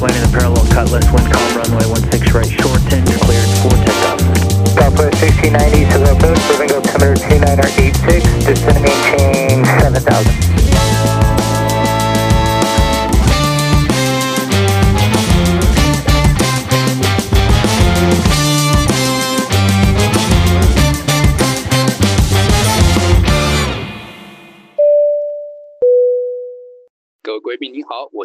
landing the parallel cutlass, wind calm runway 16 right, short shorten, cleared for takeoff. Southwest 1690, civil approach, moving altimeter 2986, descending maintain 7000.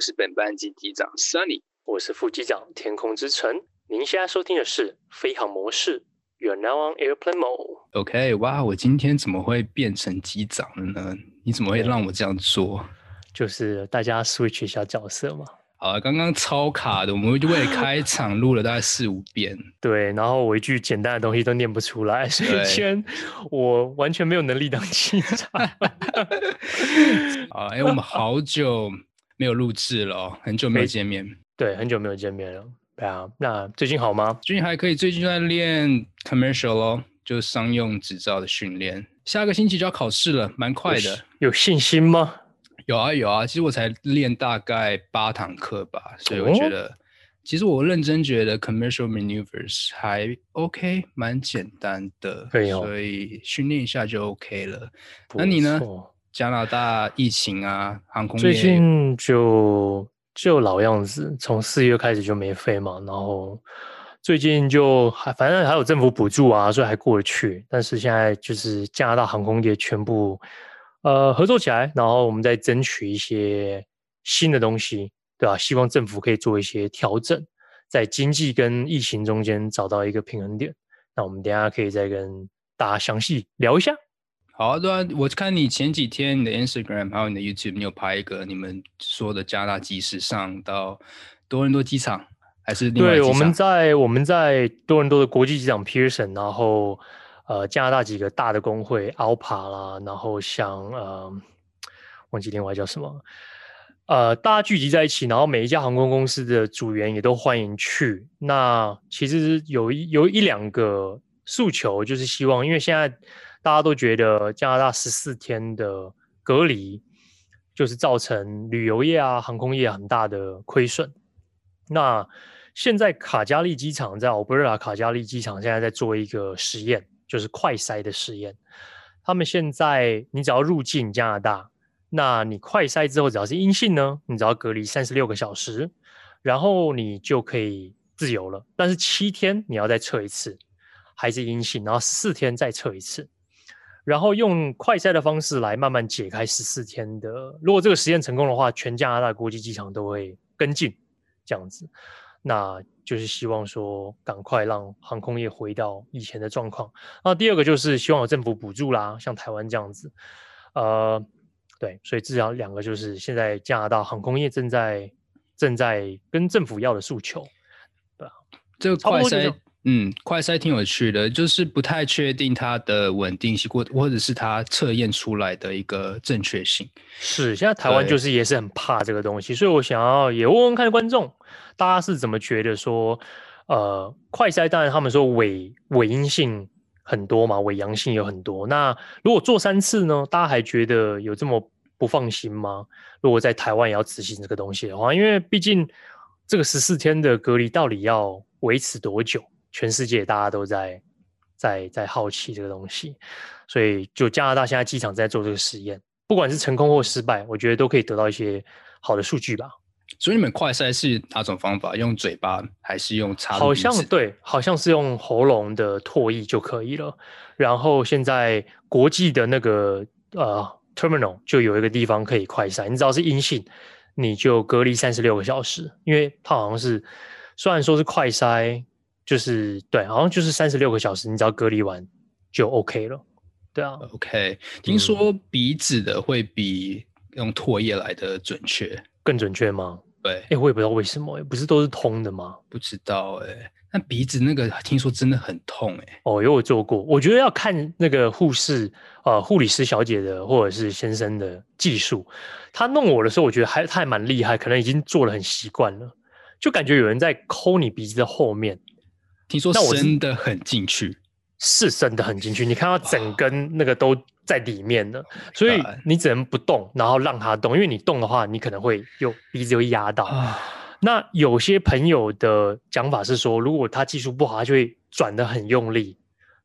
是本班级机长 Sunny，我是副机长天空之城。您现在收听的是飞行模式，You're now on airplane mode。OK，哇，我今天怎么会变成机长了呢？你怎么会让我这样做？就是大家 switch 一下角色嘛。好，刚刚超卡的，我们就为了开场录了大概四五遍。对，然后我一句简单的东西都念不出来，所以今天我完全没有能力当 机长。啊，哎、欸，我们好久没有录制了，很久没有见面。对，很久没有见面了。对啊，那最近好吗？最近还可以，最近在练 commercial 咯，就是商用执照的训练。下个星期就要考试了，蛮快的有。有信心吗？有啊有啊，其实我才练大概八堂课吧，所以我觉得，哦、其实我认真觉得 commercial maneuvers 还 OK，蛮简单的，可以哦、所以训练一下就 OK 了。那你呢？加拿大疫情啊，航空业最近就就老样子，从四月开始就没飞嘛，然后最近就还反正还有政府补助啊，所以还过得去。但是现在就是加拿大航空业全部。呃，合作起来，然后我们再争取一些新的东西，对吧？希望政府可以做一些调整，在经济跟疫情中间找到一个平衡点。那我们等一下可以再跟大家详细聊一下。好啊，对啊，我看你前几天你的 Instagram 还有你的 YouTube，你有拍一个你们说的加拿大机师上到多伦多机场，还是？对，我们在我们在多伦多的国际机场 Pearson，然后。呃，加拿大几个大的工会，ALPA 啦，然后像呃，忘记另外叫什么，呃，大家聚集在一起，然后每一家航空公司的组员也都欢迎去。那其实有一有一两个诉求，就是希望，因为现在大家都觉得加拿大十四天的隔离，就是造成旅游业啊、航空业很大的亏损。那现在卡加利机场在 Alberta 卡加利机场现在在做一个实验。就是快筛的实验，他们现在你只要入境加拿大，那你快筛之后只要是阴性呢，你只要隔离三十六个小时，然后你就可以自由了。但是七天你要再测一次，还是阴性，然后四天再测一次，然后用快筛的方式来慢慢解开十四天的。如果这个实验成功的话，全加拿大国际机场都会跟进这样子。那就是希望说，赶快让航空业回到以前的状况。那第二个就是希望有政府补助啦，像台湾这样子。呃，对，所以至少两个就是现在加拿大航空业正在正在跟政府要的诉求。对啊，这个快筛。嗯，快筛挺有趣的，就是不太确定它的稳定性，或或者是它测验出来的一个正确性。是，现在台湾就是也是很怕这个东西，所以我想要也问问看观众，大家是怎么觉得说，呃，快筛当然他们说伪伪阴性很多嘛，伪阳性有很多。那如果做三次呢，大家还觉得有这么不放心吗？如果在台湾也要执行这个东西的话，因为毕竟这个十四天的隔离到底要维持多久？全世界大家都在在在好奇这个东西，所以就加拿大现在机场在做这个实验，不管是成功或失败，我觉得都可以得到一些好的数据吧。所以你们快筛是哪种方法？用嘴巴还是用插？好像对，好像是用喉咙的唾液就可以了。然后现在国际的那个呃 terminal 就有一个地方可以快筛，你只要是阴性，你就隔离三十六个小时，因为它好像是虽然说是快筛。就是对，好像就是三十六个小时，你只要隔离完就 OK 了。对啊，OK。听说鼻子的会比用唾液来的准确，更准确吗？对，哎、欸，我也不知道为什么，不是都是通的吗？不知道哎、欸。那鼻子那个听说真的很痛哎、欸。哦，有我做过，我觉得要看那个护士呃护理师小姐的或者是先生的技术。他弄我的时候，我觉得还他还蛮厉害，可能已经做了很习惯了，就感觉有人在抠你鼻子的后面。听说伸的很进去，是伸的很进去。你看到整根那个都在里面的，所以你只能不动，然后让它动。因为你动的话，你可能会又鼻子会压到。那有些朋友的讲法是说，如果他技术不好，他就会转的很用力，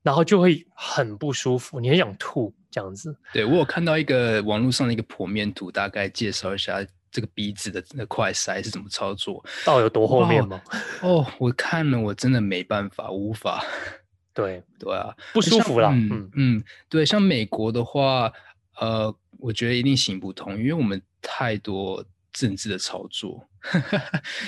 然后就会很不舒服，你很想吐这样子。对，我有看到一个网络上的一个剖面图，大概介绍一下这个鼻子的那快塞是怎么操作，到底有多后面吗？哦，我看了，我真的没办法，无法。对对啊，不舒服啦。嗯嗯，对，像美国的话，呃，我觉得一定行不通，因为我们太多政治的操作。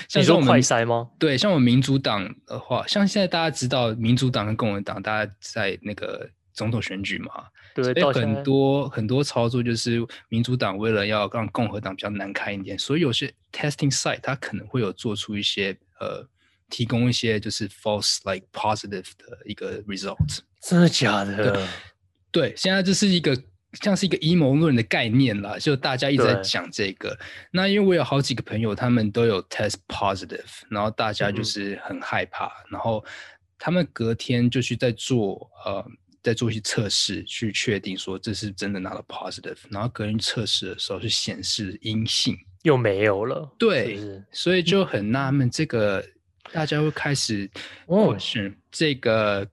像是我们快塞吗？对，像我们民主党的话，像现在大家知道民主党跟共和党，大家在那个总统选举嘛，对，所以很多很多操作就是民主党为了要让共和党比较难看一点，所以有些 testing site 它可能会有做出一些呃。提供一些就是 false like positive 的一个 result，真的假的？对，对，现在这是一个像是一个阴谋论的概念啦，就大家一直在讲这个。那因为我有好几个朋友，他们都有 test positive，然后大家就是很害怕，嗯、然后他们隔天就去在做呃，在做一些测试，去确定说这是真的拿到 positive，然后隔天测试的时候是显示阴性，又没有了。对，是是所以就很纳闷这个。大家会开始哦，是这个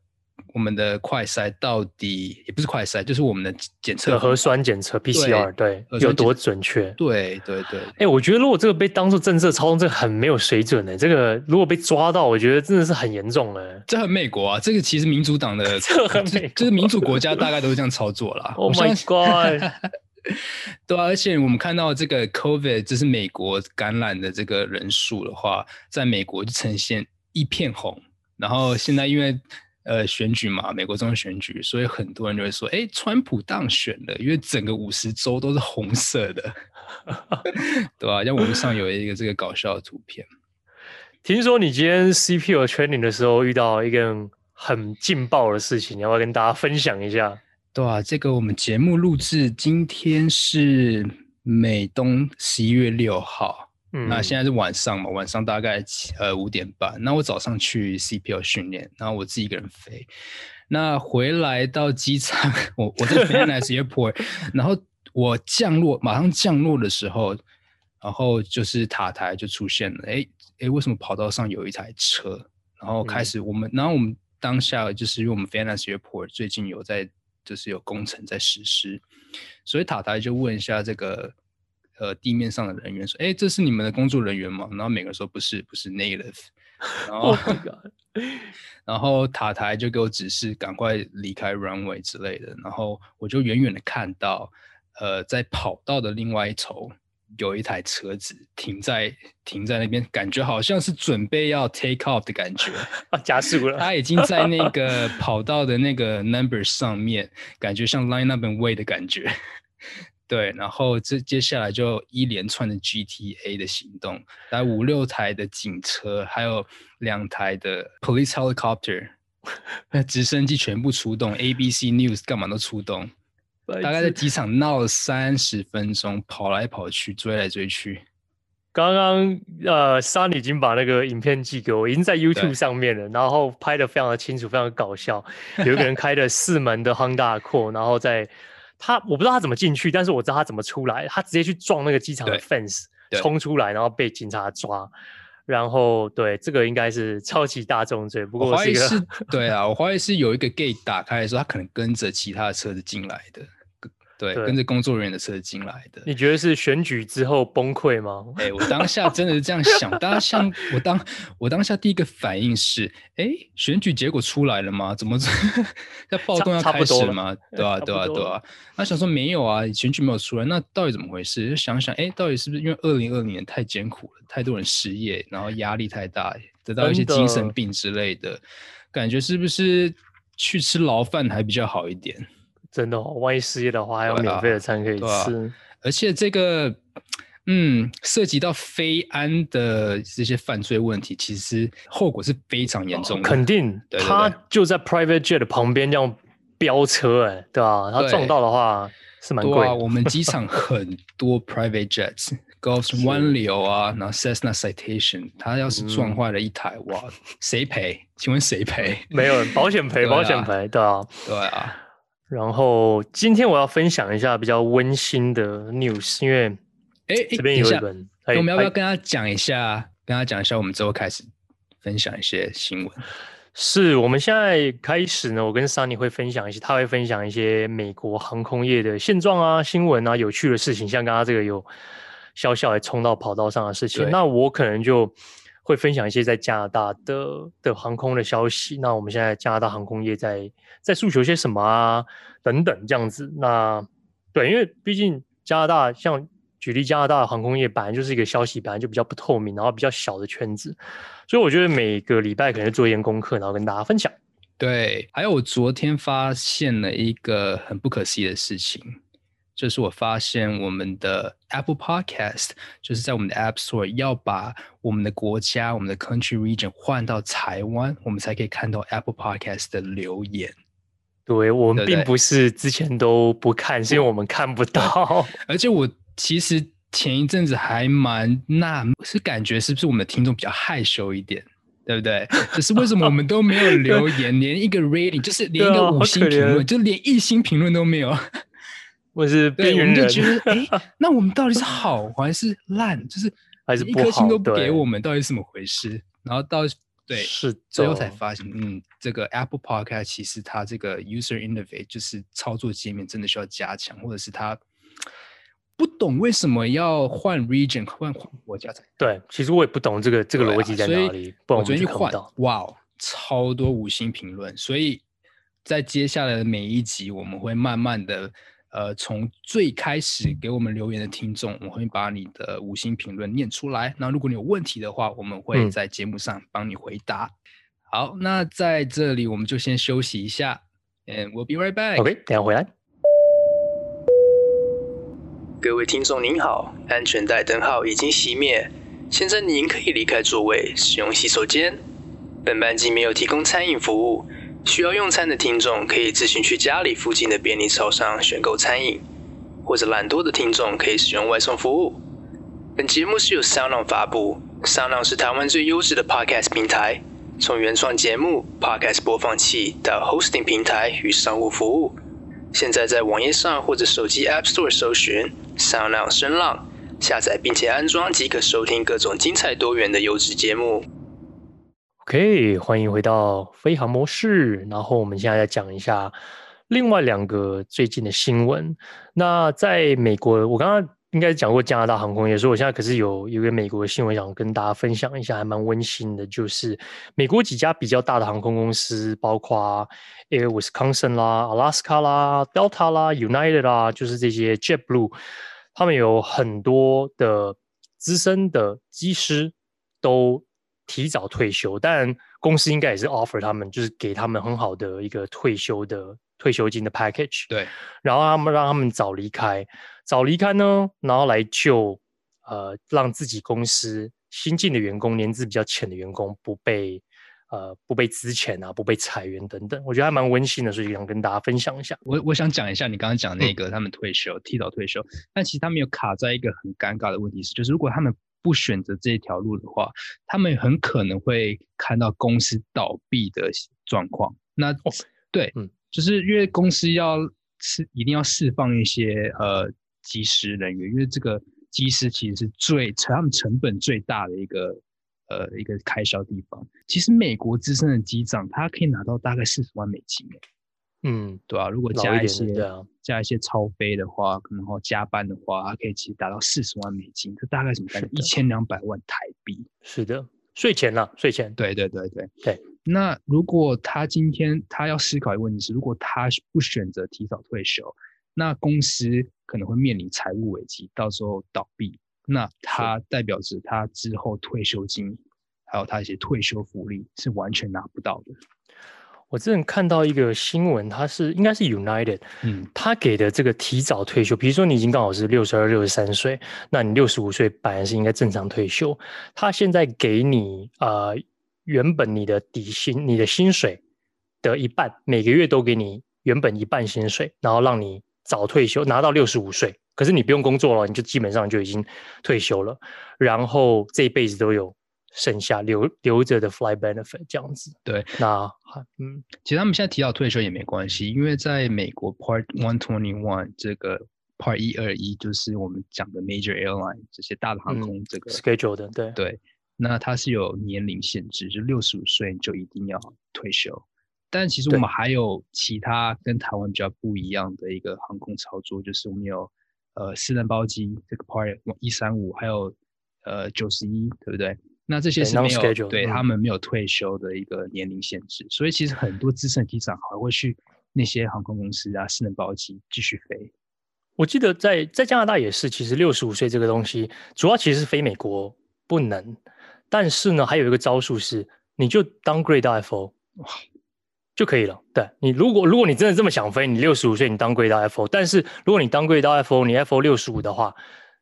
我们的快筛到底也不是快筛，就是我们的检测核酸检测 PCR 对，对有多准确？对对对。哎、欸，我觉得如果这个被当做政策操纵，这个很没有水准的。这个如果被抓到，我觉得真的是很严重哎。这很美国啊，这个其实民主党的，这很美，就是民主国家大概都是这样操作啦。Oh my god！对啊，而且我们看到这个 COVID，这是美国感染的这个人数的话，在美国就呈现一片红。然后现在因为呃选举嘛，美国总统选举，所以很多人就会说，哎，川普当选了，因为整个五十州都是红色的，对吧、啊？像网上有一个这个搞笑的图片。听说你今天 CPU training 的时候遇到一个很劲爆的事情，你要不要跟大家分享一下？对啊，这个我们节目录制今天是美东十一月六号，嗯，那现在是晚上嘛，晚上大概呃五点半。那我早上去 CPL 训练，然后我自己一个人飞。那回来到机场，我我在 Van Nuys Airport，然后我降落，马上降落的时候，然后就是塔台就出现了，哎哎，为什么跑道上有一台车？然后开始我们，嗯、然后我们当下就是因为我们 Van Nuys Airport 最近有在。就是有工程在实施，所以塔台就问一下这个呃地面上的人员说：“哎，这是你们的工作人员吗？”然后每个人说：“不是，不是 native。”然后，然后塔台就给我指示赶快离开 runway 之类的。然后我就远远的看到，呃，在跑道的另外一头。有一台车子停在停在那边，感觉好像是准备要 take off 的感觉 啊，加速了。他已经在那个跑道的那个 number 上面，感觉像 line up and wait 的感觉。对，然后这接下来就一连串的 GTA 的行动，来五六台的警车，还有两台的 police helicopter，那 直升机全部出动，ABC News 干嘛都出动。大概在机场闹了三十分钟，跑来跑去，追来追去。刚刚呃，Sunny 已经把那个影片寄给我，已经在 YouTube 上面了，然后拍的非常的清楚，非常的搞笑。有一个人开了四门的 Honda Accord，然后在他我不知道他怎么进去，但是我知道他怎么出来，他直接去撞那个机场的 fence，冲出来，然后被警察抓。然后对，这个应该是超级大众罪，不过我怀疑是，对啊，我怀疑是有一个 gate 打开的时候，他可能跟着其他的车子进来的。对，对跟着工作人员的车进来的。你觉得是选举之后崩溃吗？哎、欸，我当下真的是这样想。大家像我当，我当下第一个反应是：哎、欸，选举结果出来了吗？怎么要暴动要开始了吗？对啊，对啊，对啊。那想说没有啊，选举没有出来，那到底怎么回事？就想想，哎、欸，到底是不是因为二零二零年太艰苦了，太多人失业，然后压力太大，得到一些精神病之类的，感觉是不是去吃牢饭还比较好一点？真的哦，万一失业的话，还有免费的餐可以吃。而且这个，嗯，涉及到非安的这些犯罪问题，其实后果是非常严重的。肯定，对对对，他就在 private jet 的旁边这样飙车，哎，对吧？他撞到的话是蛮贵的。我们机场 很多 private jets，Gulf 湾流啊，然后 Cessna Citation，他要是撞坏了一台，嗯、哇，谁赔？请问谁赔？没有人，保险赔，保险赔，对啊，对啊。然后今天我要分享一下比较温馨的 news，因为哎，这边有一本，我们要不要跟他讲一下跟他讲一下，我们之后开始分享一些新闻。是我们现在开始呢，我跟 Sunny 会分享一些，他会分享一些美国航空业的现状啊、新闻啊、有趣的事情，像刚刚这个有小小的冲到跑道上的事情。那我可能就会分享一些在加拿大的的航空的消息。那我们现在加拿大航空业在在诉求些什么啊？等等这样子。那对，因为毕竟加拿大像。举例，加拿大的航空业本来就是一个消息，本来就比较不透明，然后比较小的圈子，所以我觉得每个礼拜可能做一点功课，然后跟大家分享。对，还有我昨天发现了一个很不可思议的事情，就是我发现我们的 Apple Podcast 就是在我们的 App Store 要把我们的国家、我们的 Country Region 换到台湾，我们才可以看到 Apple Podcast 的留言。对，我们并不是之前都不看，是因为我们看不到，而且我。其实前一阵子还蛮纳，是感觉是不是我们的听众比较害羞一点，对不对？可是为什么我们都没有 留言，连一个 rating，就是连一个五星评论，啊、就连一星评论都没有。我是边缘人，就觉得哎，那我们到底是好还是烂？就是还是一颗星都不给我们，到底是怎么回事？然后到对，是最后才发现，嗯，这个 Apple Podcast 其实它这个 user interface 就是操作界面真的需要加强，或者是它。不懂为什么要换 region 换换国家才对，其实我也不懂这个这个逻辑在哪里。不我昨天去换，哇，超多五星评论。所以在接下来的每一集，我们会慢慢的，呃，从最开始给我们留言的听众，我会把你的五星评论念出来。那如果你有问题的话，我们会在节目上帮你回答。嗯、好，那在这里我们就先休息一下，and we'll be right back。OK，等下回来。各位听众您好，安全带灯号已经熄灭，现在您可以离开座位，使用洗手间。本班机没有提供餐饮服务，需要用餐的听众可以自行去家里附近的便利超商选购餐饮，或者懒惰的听众可以使用外送服务。本节目是由 SoundOn 发布，SoundOn 是台湾最优质的 Podcast 平台，从原创节目、Podcast 播放器到 Hosting 平台与商务服务。现在在网页上或者手机 App Store 搜寻 SoundOn 声浪，下载并且安装即可收听各种精彩多元的优质节目。OK，欢迎回到飞航模式。然后我们现在再讲一下另外两个最近的新闻。那在美国，我刚刚。应该讲过加拿大航空业，所以我现在可是有有一个美国的新闻想跟大家分享一下，还蛮温馨的。就是美国几家比较大的航空公司，包括 Air Wisconsin 啦、Alaska 啦、Delta 啦、United 啦，就是这些 JetBlue，他们有很多的资深的机师都提早退休，但公司应该也是 offer 他们，就是给他们很好的一个退休的。退休金的 package，对，然后他们让他们早离开，早离开呢，然后来救，呃，让自己公司新进的员工、年资比较浅的员工不被，呃，不被资遣啊，不被裁员等等，我觉得还蛮温馨的，所以想跟大家分享一下。我我想讲一下你刚刚讲那个他们退休、嗯、提早退休，但其实他们有卡在一个很尴尬的问题是，就是如果他们不选择这一条路的话，他们很可能会看到公司倒闭的状况。那、哦、对，嗯。就是因为公司要释一定要释放一些呃机师人员，因为这个机师其实是最成他们成本最大的一个呃一个开销地方。其实美国资深的机长他可以拿到大概四十万美金，嗯，对啊，如果加一些一啊加一些超飞的话，然后加班的话，他可以其实达到四十万美金，这大概什么概念？一千两百万台币。是的，税前了，税前。对对对对对。那如果他今天他要思考一个问题是，如果他不选择提早退休，那公司可能会面临财务危机，到时候倒闭，那他代表着他之后退休金，还有他一些退休福利是完全拿不到的。我之前看到一个新闻，它是应该是 United，嗯，他给的这个提早退休，比如说你已经刚好是六十二、六十三岁，那你六十五岁本来是应该正常退休，他现在给你呃。原本你的底薪，你的薪水的一半，每个月都给你原本一半薪水，然后让你早退休，拿到六十五岁。可是你不用工作了，你就基本上就已经退休了，然后这一辈子都有剩下留留着的 fly benefit 这样子。对，那嗯，其实他们现在提到退休也没关系，因为在美国 Part One Twenty One 这个 Part 一二一就是我们讲的 Major Airline 这些大的航空这个、嗯、schedule 的，对对。那它是有年龄限制，就六十五岁就一定要退休。但其实我们还有其他跟台湾比较不一样的一个航空操作，就是我们有呃私人包机这个 Part 一三五，还有呃九十一，对不对？那这些是没有对，对他们没有退休的一个年龄限制，所以其实很多资深机长还会去那些航空公司啊私人包机继续飞。我记得在在加拿大也是，其实六十五岁这个东西主要其实是飞美国不能，但是呢还有一个招数是，你就 downgrade 到 FO。就可以了。对你，如果如果你真的这么想飞，你六十五岁你 downgrade 到 FO，但是如果你 downgrade 到 FO，你 FO 六十五的话，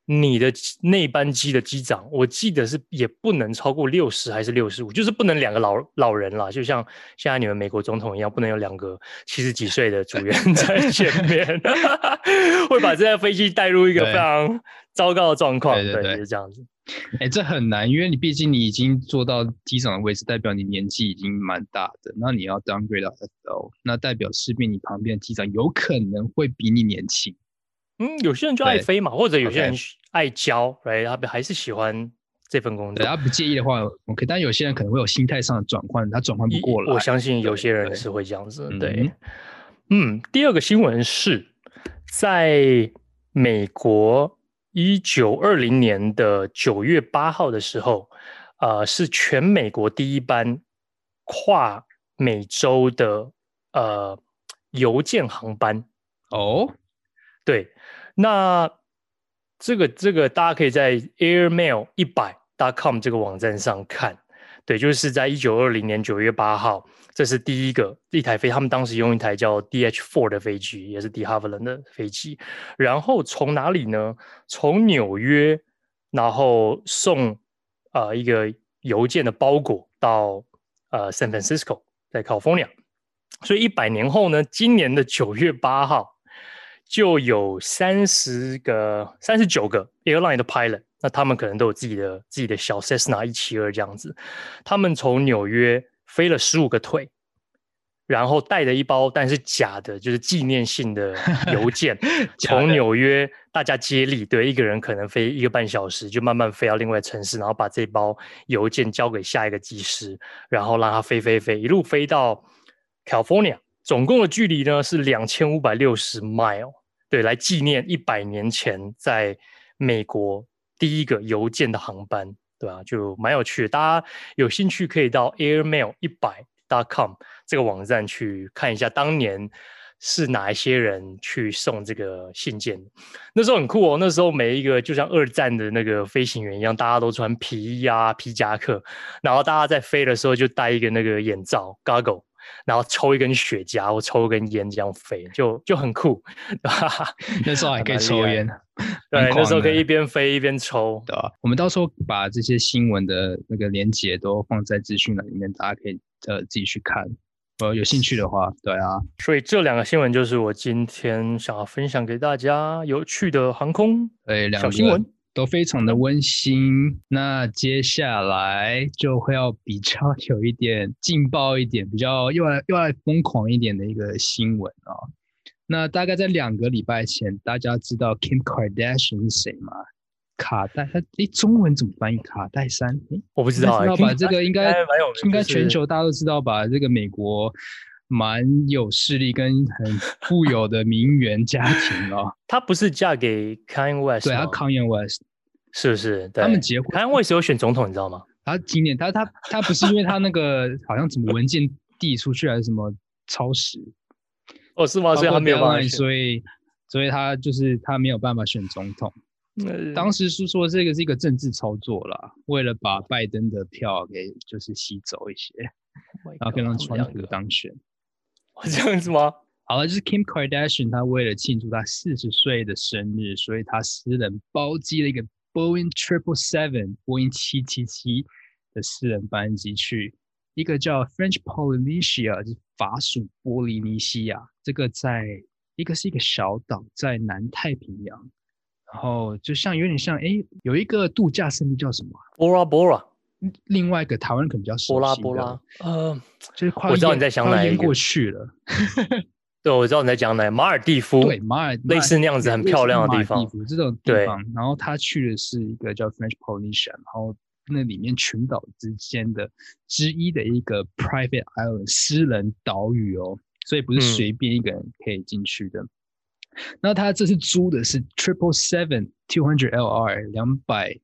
你的那班机的机长，我记得是也不能超过六十还是六十五，就是不能两个老老人啦，就像现在你们美国总统一样，不能有两个七十几岁的主员 在前面，会把这架飞机带入一个非常糟糕的状况。对，对，对，对，就是这样子。哎、欸，这很难，因为你毕竟你已经坐到机长的位置，代表你年纪已经蛮大的。那你要 downgrade 到 FO，那代表势必你旁边的机长有可能会比你年轻。嗯，有些人就爱飞嘛，或者有些人爱教.来他还是喜欢这份工作。他不介意的话，OK。但有些人可能会有心态上的转换，他转换不过来。我相信有些人是会这样子。对，对嗯，第二个新闻是在美国。一九二零年的九月八号的时候，呃，是全美国第一班跨美洲的呃邮件航班。哦，对，那这个这个大家可以在 airmail 一百 dot com 这个网站上看。对，就是在一九二零年九月八号，这是第一个一台飞，他们当时用一台叫 DH four 的飞机，也是 de h a v i l a n d 的飞机。然后从哪里呢？从纽约，然后送呃一个邮件的包裹到呃 San Francisco，在 California。所以一百年后呢，今年的九月八号，就有三十个、三十九个 airline 的 pilot。那他们可能都有自己的自己的小 Cessna 一七二这样子，他们从纽约飞了十五个腿，然后带着一包但是假的，就是纪念性的 邮件，从纽约大家接力，对，一个人可能飞一个半小时，就慢慢飞到另外城市，然后把这包邮件交给下一个机师，然后让他飞飞飞，一路飞到 California，总共的距离呢是两千五百六十 mile，对，来纪念一百年前在美国。第一个邮件的航班，对吧？就蛮有趣的，大家有兴趣可以到 airmail 一百 dot com 这个网站去看一下，当年是哪一些人去送这个信件。那时候很酷哦，那时候每一个就像二战的那个飞行员一样，大家都穿皮衣啊、皮夹克，然后大家在飞的时候就戴一个那个眼罩 goggle。然后抽一根雪茄或抽一根烟这样飞，就就很酷。那时候还可以抽烟，对，那时候可以一边飞一边抽，对吧？我们到时候把这些新闻的那个连接都放在资讯栏里面，大家可以呃自己去看。呃，有兴趣的话，对啊。所以这两个新闻就是我今天想要分享给大家有趣的航空小新闻。都非常的温馨。那接下来就会要比较 有一点劲爆一点，比较又来又来疯狂一点的一个新闻啊、哦。那大概在两个礼拜前，大家知道 Kim Kardashian 是谁吗？卡戴，他诶，中文怎么翻译？卡戴珊？我不知道。知道吧？这个应该应该全球大家都知道吧？这个美国。蛮有势力跟很富有的名媛家庭哦。她不是嫁给 Kanye West？对，她 Kanye West 是不是？他们结婚，Kanye West 有选总统，你知道吗？他今年他他他不是因为他那个好像什么文件递出去还是什么超时？哦，是吗？所以他没有办法，所以所以他就是他没有办法选总统。嗯、当时是说这个是一个政治操作啦，为了把拜登的票给就是吸走一些，oh、然后可以让川普当选。这样子吗？好了，就是 Kim Kardashian，她为了庆祝她四十岁的生日，所以她私人包机了一个 Boeing Triple Seven，波音七七七的私人班机去一个叫 French Polynesia，就是法属波利尼西亚，这个在一个是一个小岛，在南太平洋，然后就像有点像，哎，有一个度假胜地叫什么？Bora Bora。另外一个台湾人可能比较熟悉的，波拉波拉，呃，就是快我知道你在想哪一个，过去了。对，我知道你在讲哪，马尔蒂夫，对，马尔类似那样子很漂亮的地方，这种地方。然后他去的是一个叫 French Polynesia，然后那里面群岛之间的之一的一个 private island 私人岛屿哦，所以不是随便一个人可以进去的。嗯、那他这次租的是 triple seven two hundred LR 两百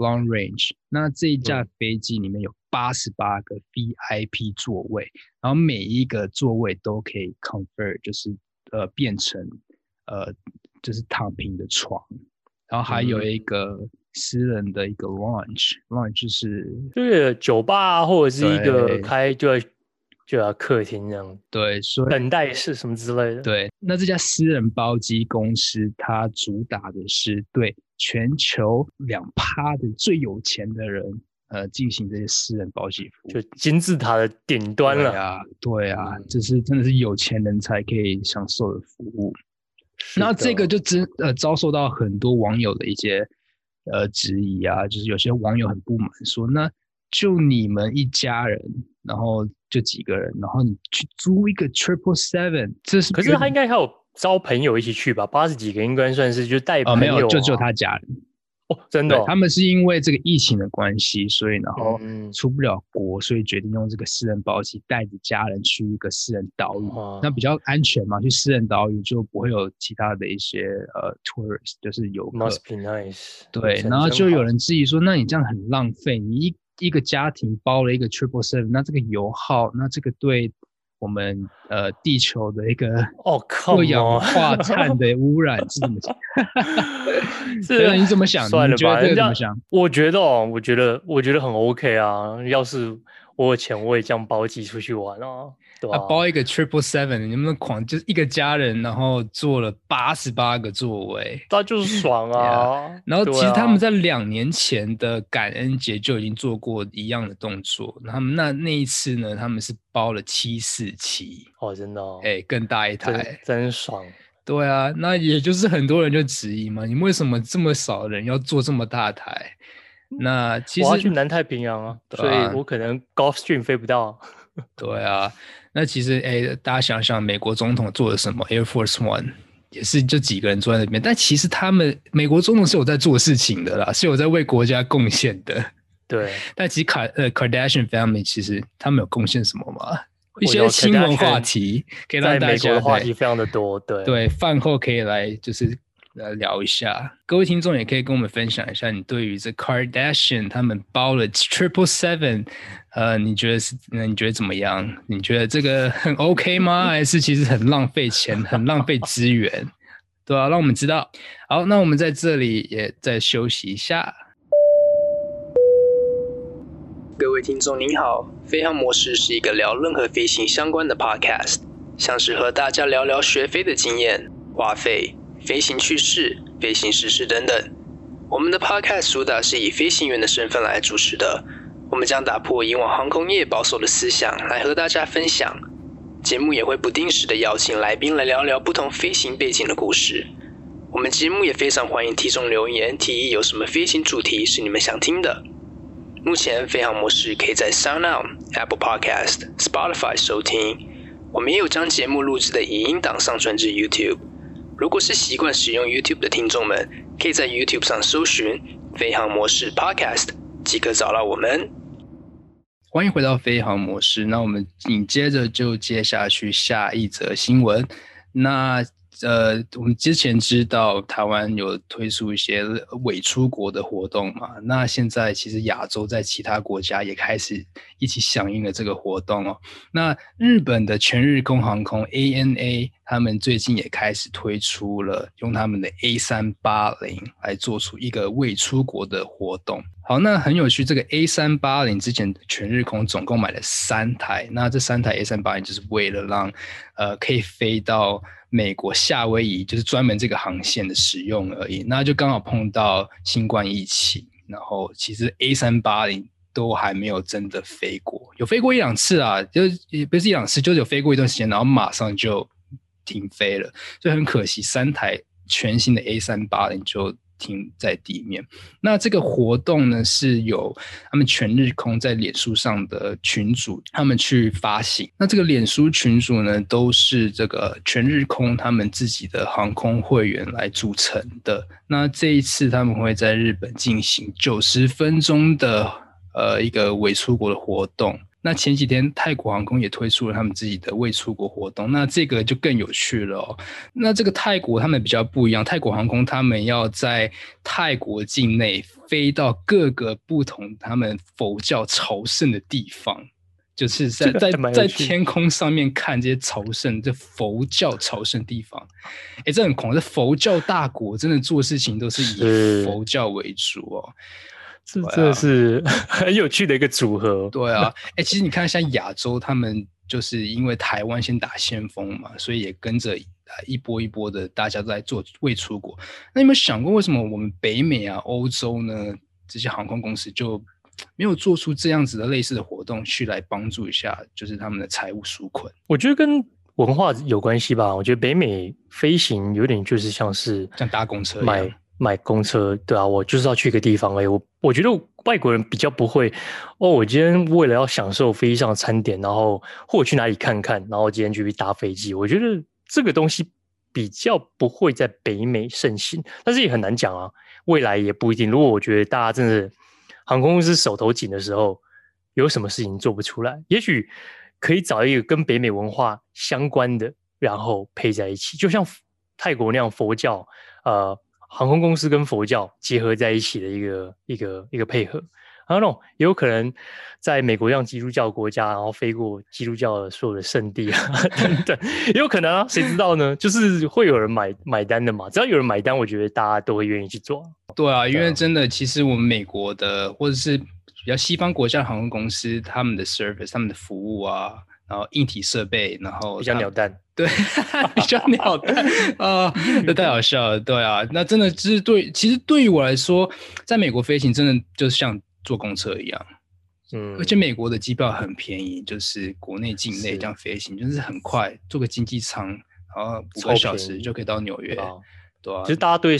long range，那这一架飞机里面有八十八个 VIP 座位，然后每一个座位都可以 convert，就是呃变成呃就是躺平的床，然后还有一个。私人的一个 lounge，lounge 就是就是酒吧或者是一个开就要就要客厅这样，对，所以等待室什么之类的。对，那这家私人包机公司，它主打的是对全球两趴的最有钱的人，呃，进行这些私人保险服务，就金字塔的顶端了。对啊，对啊，这、嗯、是真的是有钱人才可以享受的服务。那这个就真呃遭受到很多网友的一些。呃，质疑啊，就是有些网友很不满，说那就你们一家人，然后就几个人，然后你去租一个 triple seven，这是？可是他应该还有招朋友一起去吧？八十几个应该算是就带朋友、啊哦，没有，就只有他家人。哦，真的、哦，他们是因为这个疫情的关系，所以然后出不了国，所以决定用这个私人包机带着家人去一个私人岛屿，哦、那比较安全嘛。去私人岛屿就不会有其他的一些呃 tourist，就是游客。Must be nice。对，然后就有人质疑说，那你这样很浪费，你一一个家庭包了一个 triple seven，那这个油耗，那这个对。我们呃，地球的一个 二氧化 碳的污染是怎么讲？是，你怎么想？算了吧，你怎么想？我觉得哦，我觉得，我觉得很 OK 啊。要是我有钱，我也这样包机出去玩啊。对啊，包一个 triple seven，你们狂就是一个家人，然后坐了八十八个座位，那就是 爽啊。Yeah. 然后其实他们在两年前的感恩节就已经做过一样的动作。他们那那一次呢，他们是包了七四七哦，真的，哦，哎，更大一台，真，真爽。对啊，那也就是很多人就质疑嘛，你们为什么这么少人要坐这么大台？那其实我要去南太平洋啊，啊所以我可能 Gulfstream 飞不到。对啊。那其实，哎，大家想想，美国总统做了什么？Air Force One 也是就几个人坐在那边，但其实他们美国总统是有在做事情的啦，是有在为国家贡献的。对。但其实卡呃 Kardashian Family 其实他们有贡献什么吗？一些新闻话题，可以让大家在美国的话题非常的多。对。对，饭后可以来就是。来聊一下，各位听众也可以跟我们分享一下，你对于这 Kardashian 他们包了 Triple Seven，呃，你觉得是？那你觉得怎么样？你觉得这个很 OK 吗？还是其实很浪费钱，很浪费资源？对啊，让我们知道。好，那我们在这里也再休息一下。各位听众您好，飞航模式是一个聊任何飞行相关的 Podcast，像是和大家聊聊学飞的经验、花费。飞行趣事、飞行时事等等，我们的 Podcast 主打是以飞行员的身份来主持的。我们将打破以往航空业保守的思想，来和大家分享。节目也会不定时的邀请来宾来聊聊不同飞行背景的故事。我们节目也非常欢迎听众留言提议有什么飞行主题是你们想听的。目前飞航模式可以在 SoundOn、Apple Podcast、Spotify 收听。我们也有将节目录制的影音档上传至 YouTube。如果是习惯使用 YouTube 的听众们，可以在 YouTube 上搜寻“飞航模式 Podcast” 即可找到我们。欢迎回到飞航模式，那我们紧接着就接下去下一则新闻。那呃，我们之前知道台湾有推出一些伪出国的活动嘛？那现在其实亚洲在其他国家也开始一起响应了这个活动哦。那日本的全日空航空 ANA，他们最近也开始推出了用他们的 A 三八零来做出一个未出国的活动。好，那很有趣，这个 A 三八零之前全日空总共买了三台，那这三台 A 三八零就是为了让呃可以飞到。美国夏威夷就是专门这个航线的使用而已，那就刚好碰到新冠疫情，然后其实 A 三八零都还没有真的飞过，有飞过一两次啊，就也不是一两次，就是有飞过一段时间，然后马上就停飞了，所以很可惜，三台全新的 A 三八零就。停在地面。那这个活动呢，是由他们全日空在脸书上的群组，他们去发行。那这个脸书群组呢，都是这个全日空他们自己的航空会员来组成的。那这一次他们会在日本进行九十分钟的呃一个伪出国的活动。那前几天泰国航空也推出了他们自己的未出国活动，那这个就更有趣了哦。那这个泰国他们比较不一样，泰国航空他们要在泰国境内飞到各个不同他们佛教朝圣的地方，就是在在在天空上面看这些朝圣，这佛教朝圣地方，哎，这很恐，这佛教大国真的做事情都是以佛教为主哦。这这是 很有趣的一个组合。对啊，哎、欸，其实你看，像亚洲，他们就是因为台湾先打先锋嘛，所以也跟着一波一波的，大家都在做未出国。那有没有想过，为什么我们北美啊、欧洲呢，这些航空公司就没有做出这样子的类似的活动，去来帮助一下，就是他们的财务纾困？我觉得跟文化有关系吧。我觉得北美飞行有点就是像是像搭公车一样。买公车，对啊，我就是要去一个地方哎，我我觉得外国人比较不会哦。我今天为了要享受飞机上的餐点，然后或者去哪里看看，然后今天去搭飞机。我觉得这个东西比较不会在北美盛行，但是也很难讲啊，未来也不一定。如果我觉得大家真的航空公司手头紧的时候，有什么事情做不出来，也许可以找一个跟北美文化相关的，然后配在一起，就像泰国那样佛教，呃。航空公司跟佛教结合在一起的一个一个一个配合，然后那种也有可能在美国这样基督教国家，然后飞过基督教的所有的圣地啊 等等，也有可能啊，谁知道呢？就是会有人买买单的嘛，只要有人买单，我觉得大家都会愿意去做。对啊，因为真的，其实我们美国的或者是比较西方国家的航空公司，他们的 service，他们的服务啊。然后硬体设备，然后比较鸟蛋，对，比较鸟蛋啊，这太好笑了，对啊，那真的就是对，其实对于我来说，在美国飞行真的就是像坐公车一样，嗯，而且美国的机票很便宜，就是国内境内这样飞行，就是很快，坐个经济舱，然后五个小时就可以到纽约，对啊，其实大家对。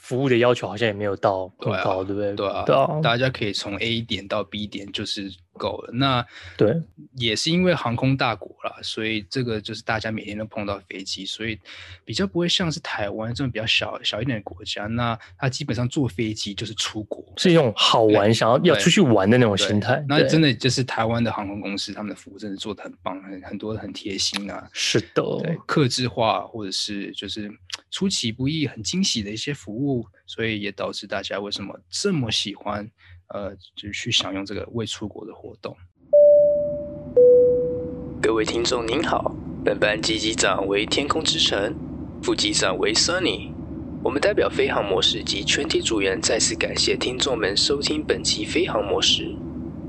服务的要求好像也没有到很高，对不对？对啊，对啊，大家可以从 A 点到 B 点就是够了。那对，也是因为航空大国啦，所以这个就是大家每天都碰到飞机，所以比较不会像是台湾这种比较小小一点的国家。那他基本上坐飞机就是出国，是一种好玩，想要要出去玩的那种心态。那真的就是台湾的航空公司，他们的服务真的做的很棒，很很多很贴心啊。是的，对，客制化或者是就是出其不意、很惊喜的一些服务。所以也导致大家为什么这么喜欢，呃，就去享用这个未出国的活动。各位听众您好，本班机机长为天空之城，副机长为 Sunny。我们代表飞航模式及全体组员再次感谢听众们收听本期飞航模式。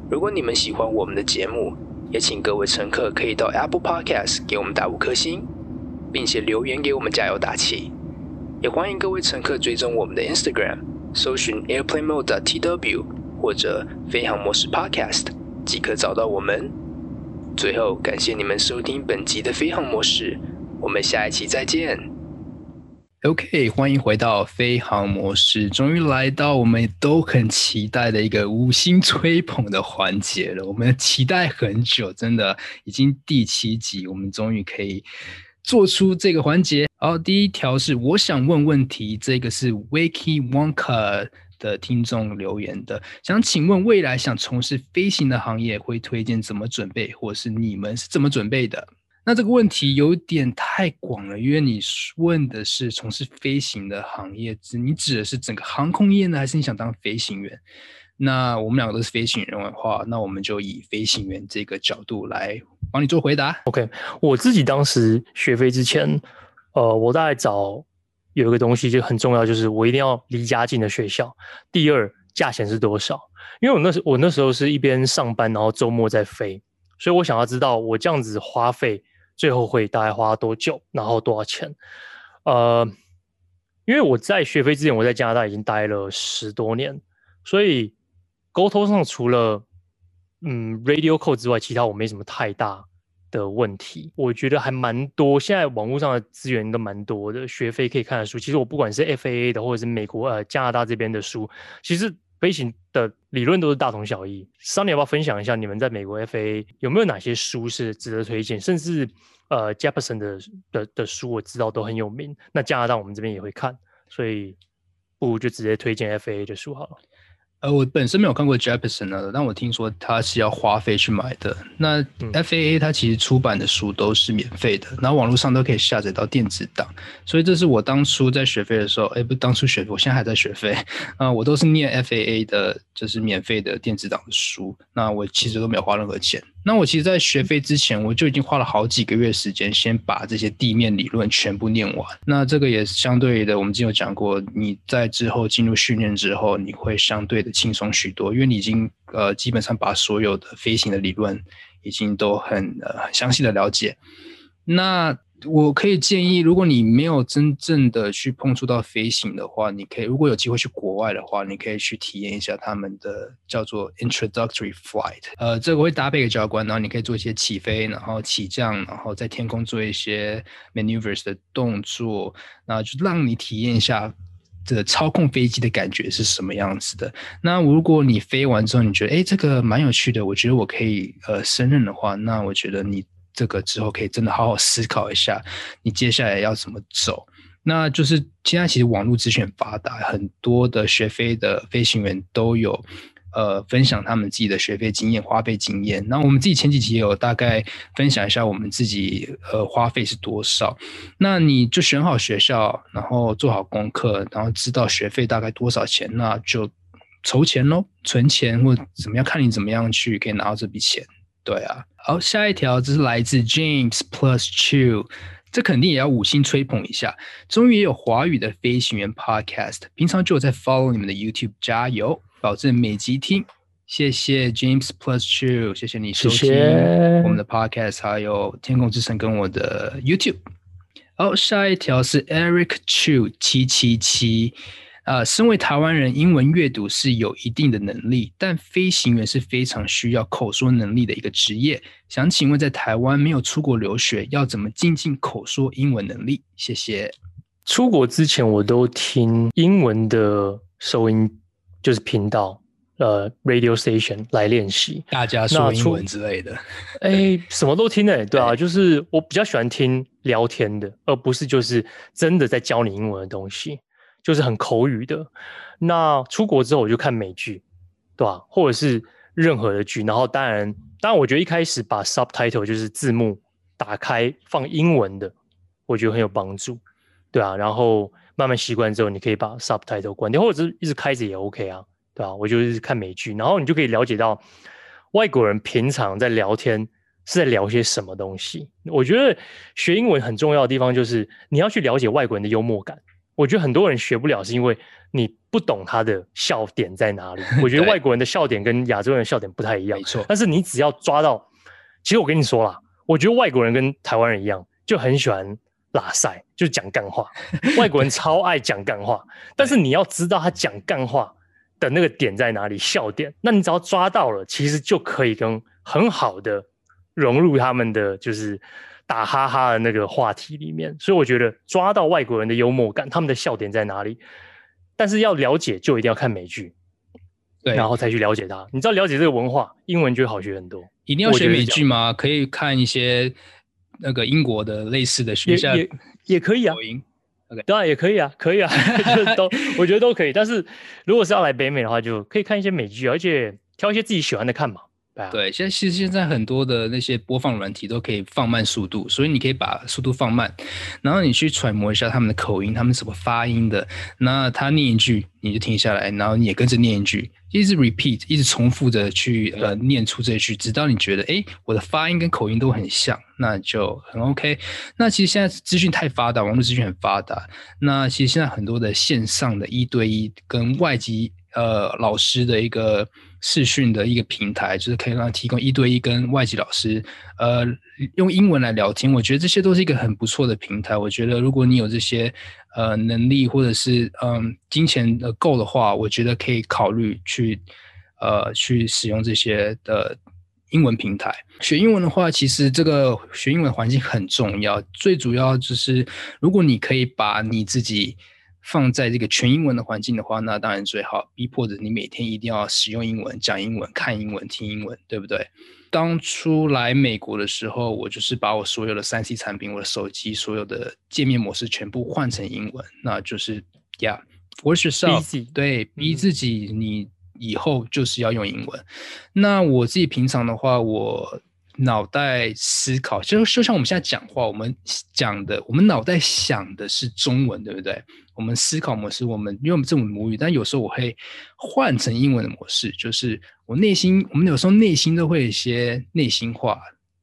如果你们喜欢我们的节目，也请各位乘客可以到 Apple Podcast 给我们打五颗星，并且留言给我们加油打气。也欢迎各位乘客追踪我们的 Instagram，搜寻 Airplane Mode TW 或者飞航模式 Podcast，即可找到我们。最后，感谢你们收听本集的飞航模式，我们下一期再见。OK，欢迎回到飞航模式，终于来到我们都很期待的一个五星吹捧的环节了。我们期待很久，真的已经第七集，我们终于可以。做出这个环节，好，第一条是我想问问题，这个是 Wakey Wonka 的听众留言的，想请问未来想从事飞行的行业会推荐怎么准备，或是你们是怎么准备的？那这个问题有点太广了，因为你问的是从事飞行的行业，指你指的是整个航空业呢，还是你想当飞行员？那我们两个都是飞行员的话，那我们就以飞行员这个角度来帮你做回答。OK，我自己当时学飞之前，呃，我大概找有一个东西就很重要，就是我一定要离家近的学校。第二，价钱是多少？因为我那时我那时候是一边上班，然后周末在飞，所以我想要知道我这样子花费最后会大概花多久，然后多少钱。呃，因为我在学飞之前，我在加拿大已经待了十多年，所以。沟通上除了嗯 radio code 之外，其他我没什么太大的问题。我觉得还蛮多，现在网络上的资源都蛮多的，学飞可以看的书。其实我不管是 FAA 的，或者是美国呃加拿大这边的书，其实飞行的理论都是大同小异。Sunny 要不要分享一下你们在美国 FAA 有没有哪些书是值得推荐？甚至呃，Jepson 的的的书我知道都很有名。那加拿大我们这边也会看，所以不如就直接推荐 FAA 的书好了。呃，我本身没有看过 Jeppesen 呢，但我听说他是要花费去买的。那 FAA 它其实出版的书都是免费的，然后网络上都可以下载到电子档。所以这是我当初在学费的时候，哎，不，当初学费，我现在还在学费啊，我都是念 FAA 的，就是免费的电子档的书。那我其实都没有花任何钱。那我其实，在学飞之前，我就已经花了好几个月时间，先把这些地面理论全部念完。那这个也是相对的，我们之前有讲过，你在之后进入训练之后，你会相对的轻松许多，因为你已经呃基本上把所有的飞行的理论已经都很呃详细的了解。那我可以建议，如果你没有真正的去碰触到飞行的话，你可以如果有机会去国外的话，你可以去体验一下他们的叫做 Introductory Flight。呃，这个会搭配一个教官，然后你可以做一些起飞，然后起降，然后在天空做一些 maneuvers 的动作，然后就让你体验一下这个操控飞机的感觉是什么样子的。那如果你飞完之后，你觉得哎这个蛮有趣的，我觉得我可以呃胜任的话，那我觉得你。这个之后可以真的好好思考一下，你接下来要怎么走。那就是现在其实网络资讯很发达，很多的学飞的飞行员都有呃分享他们自己的学飞经验、花费经验。那我们自己前几集也有大概分享一下我们自己呃花费是多少。那你就选好学校，然后做好功课，然后知道学费大概多少钱，那就筹钱喽，存钱或怎么样，看你怎么样去可以拿到这笔钱。对啊。好，下一条这是来自 James Plus Two，这肯定也要五星吹捧一下。终于也有华语的飞行员 Podcast，平常就有在 follow 你们的 YouTube，加油，保证每集听。谢谢 James Plus Two，谢谢你收听我们的 Podcast，还有天空之城跟我的 YouTube。好，下一条是 Eric Chu 七七七。呃，身为台湾人，英文阅读是有一定的能力，但飞行员是非常需要口说能力的一个职业。想请问，在台湾没有出国留学，要怎么精进口说英文能力？谢谢。出国之前，我都听英文的收音，就是频道，呃，radio station 来练习，大家说英文之类的。哎，什么都听诶，对啊，就是我比较喜欢听聊天的，而不是就是真的在教你英文的东西。就是很口语的，那出国之后我就看美剧，对吧？或者是任何的剧，然后当然，当然，我觉得一开始把 subtitle 就是字幕打开放英文的，我觉得很有帮助，对啊。然后慢慢习惯之后，你可以把 subtitle 关掉，或者是一直开着也 OK 啊，对吧？我就是看美剧，然后你就可以了解到外国人平常在聊天是在聊些什么东西。我觉得学英文很重要的地方就是你要去了解外国人的幽默感。我觉得很多人学不了，是因为你不懂他的笑点在哪里。我觉得外国人的笑点跟亚洲人的笑点不太一样，没错。但是你只要抓到，其实我跟你说啦，我觉得外国人跟台湾人一样，就很喜欢拉赛，就讲干话。外国人超爱讲干话，但是你要知道他讲干话的那个点在哪里，笑点。那你只要抓到了，其实就可以跟很好的融入他们的就是。打哈哈的那个话题里面，所以我觉得抓到外国人的幽默感，他们的笑点在哪里？但是要了解，就一定要看美剧，对，然后才去了解它。你知道了解这个文化，英文就会好学很多。一定要学美剧吗？可以看一些那个英国的类似的学校，也也可以啊。当然也可以啊，可以啊，就 都我觉得都可以。但是如果是要来北美的话，就可以看一些美剧，而且挑一些自己喜欢的看嘛。对，现在其实现在很多的那些播放软体都可以放慢速度，所以你可以把速度放慢，然后你去揣摩一下他们的口音，他们怎么发音的。那他念一句，你就停下来，然后你也跟着念一句，一直 repeat，一直重复的去呃念出这句，直到你觉得哎，我的发音跟口音都很像，那就很 OK。那其实现在资讯太发达，网络资讯很发达，那其实现在很多的线上的一对一跟外籍呃老师的一个。视讯的一个平台，就是可以让提供一对一跟外籍老师，呃，用英文来聊天。我觉得这些都是一个很不错的平台。我觉得如果你有这些呃能力或者是嗯、金钱的够的话，我觉得可以考虑去呃去使用这些的英文平台。学英文的话，其实这个学英文环境很重要。最主要就是如果你可以把你自己。放在这个全英文的环境的话，那当然最好。逼迫着你每天一定要使用英文、讲英文、看英文、听英文，对不对？当初来美国的时候，我就是把我所有的三 C 产品、我的手机所有的界面模式全部换成英文，那就是，Yeah，force yourself，对，逼自己，你以后就是要用英文。那我自己平常的话，我脑袋思考，就就像我们现在讲话，我们讲的，我们脑袋想的是中文，对不对？我们思考模式，我们因为我们这种母语，但有时候我会换成英文的模式，就是我内心，我们有时候内心都会有一些内心话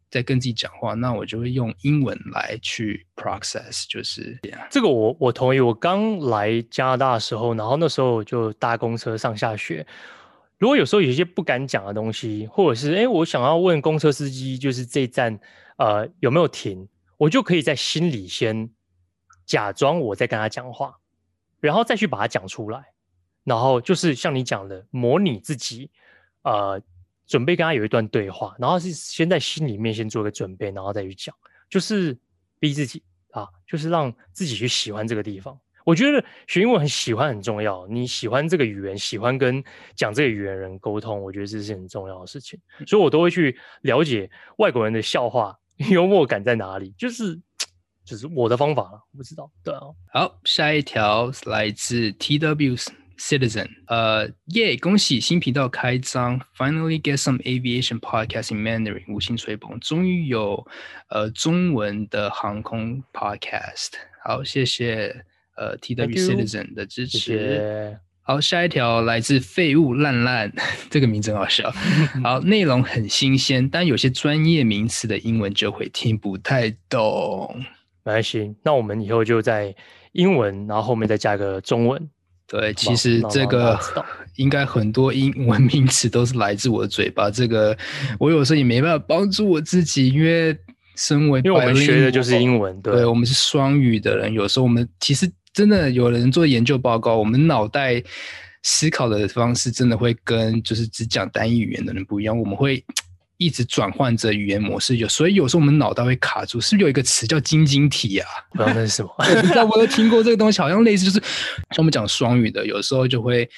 在跟自己讲话，那我就会用英文来去 process，就是这样。这个我我同意。我刚来加拿大的时候，然后那时候就搭公车上下学。如果有时候有些不敢讲的东西，或者是哎，我想要问公车司机，就是这站呃有没有停，我就可以在心里先假装我在跟他讲话，然后再去把它讲出来，然后就是像你讲的，模拟自己呃准备跟他有一段对话，然后是先在心里面先做个准备，然后再去讲，就是逼自己啊，就是让自己去喜欢这个地方。我觉得学英文很喜欢很重要。你喜欢这个语言，喜欢跟讲这个语言的人沟通，我觉得这是很重要的事情。所以我都会去了解外国人的笑话、幽默感在哪里，就是就是我的方法了。我不知道，对啊。好，下一条来自 TW Citizen，呃，耶，恭喜新频道开张，Finally get some aviation podcast in Mandarin，五星吹捧，终于有呃中文的航空 podcast。好，谢谢。呃，TW Citizen 的支持。谢谢。好，下一条来自废物烂烂，这个名字很好笑。好，内容很新鲜，但有些专业名词的英文就会听不太懂。没关系，那我们以后就在英文，然后后面再加个中文。对，其实这个 应该很多英文名词都是来自我的嘴巴。这个我有时候也没办法帮助我自己，因为身为因为我们学的就是英文，对，对我们是双语的人，有时候我们其实。真的有人做研究报告，我们脑袋思考的方式真的会跟就是只讲单一语言的人不一样。我们会 一直转换着语言模式，有所以有时候我们脑袋会卡住。是不是有一个词叫晶晶体啊？不知道那是什么？不知道我有听过这个东西，好像类似就是像我们讲双语的，有时候就会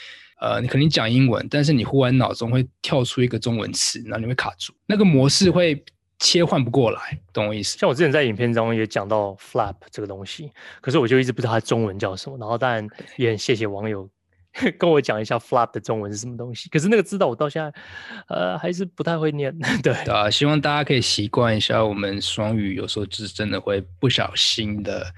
呃，你肯定讲英文，但是你忽然脑中会跳出一个中文词，然后你会卡住，那个模式会。切换不过来，懂我意思？像我之前在影片中也讲到 flap 这个东西，可是我就一直不知道它中文叫什么。然后当然也很谢谢网友 跟我讲一下 flap 的中文是什么东西。可是那个知道我到现在呃还是不太会念。对，对啊，希望大家可以习惯一下，我们双语有时候是真的会不小心的。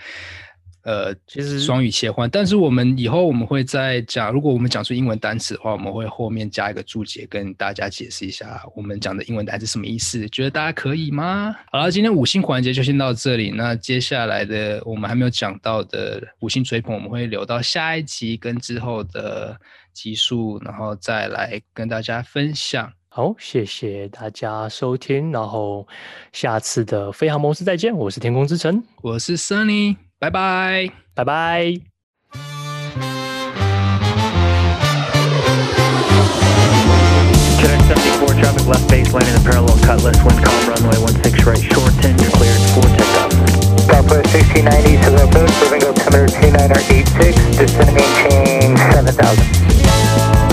呃，其实双语切换，但是我们以后我们会再讲，如果我们讲出英文单词的话，我们会后面加一个注解，跟大家解释一下我们讲的英文单词什么意思。觉得大家可以吗？好了，今天五星环节就先到这里。那接下来的我们还没有讲到的五星追捧，我们会留到下一集跟之后的集数，然后再来跟大家分享。好，谢谢大家收听，然后下次的飞航模式再见。我是天空之城，我是 Sunny。拜拜，拜拜。Cadet 74, traffic left base, landing the parallel cutlass, wind calm runway 16 right, short 10, you're cleared for takeoff. Southwest 1690, Seville Coast, moving altimeter nine or 86, descending chain 7000.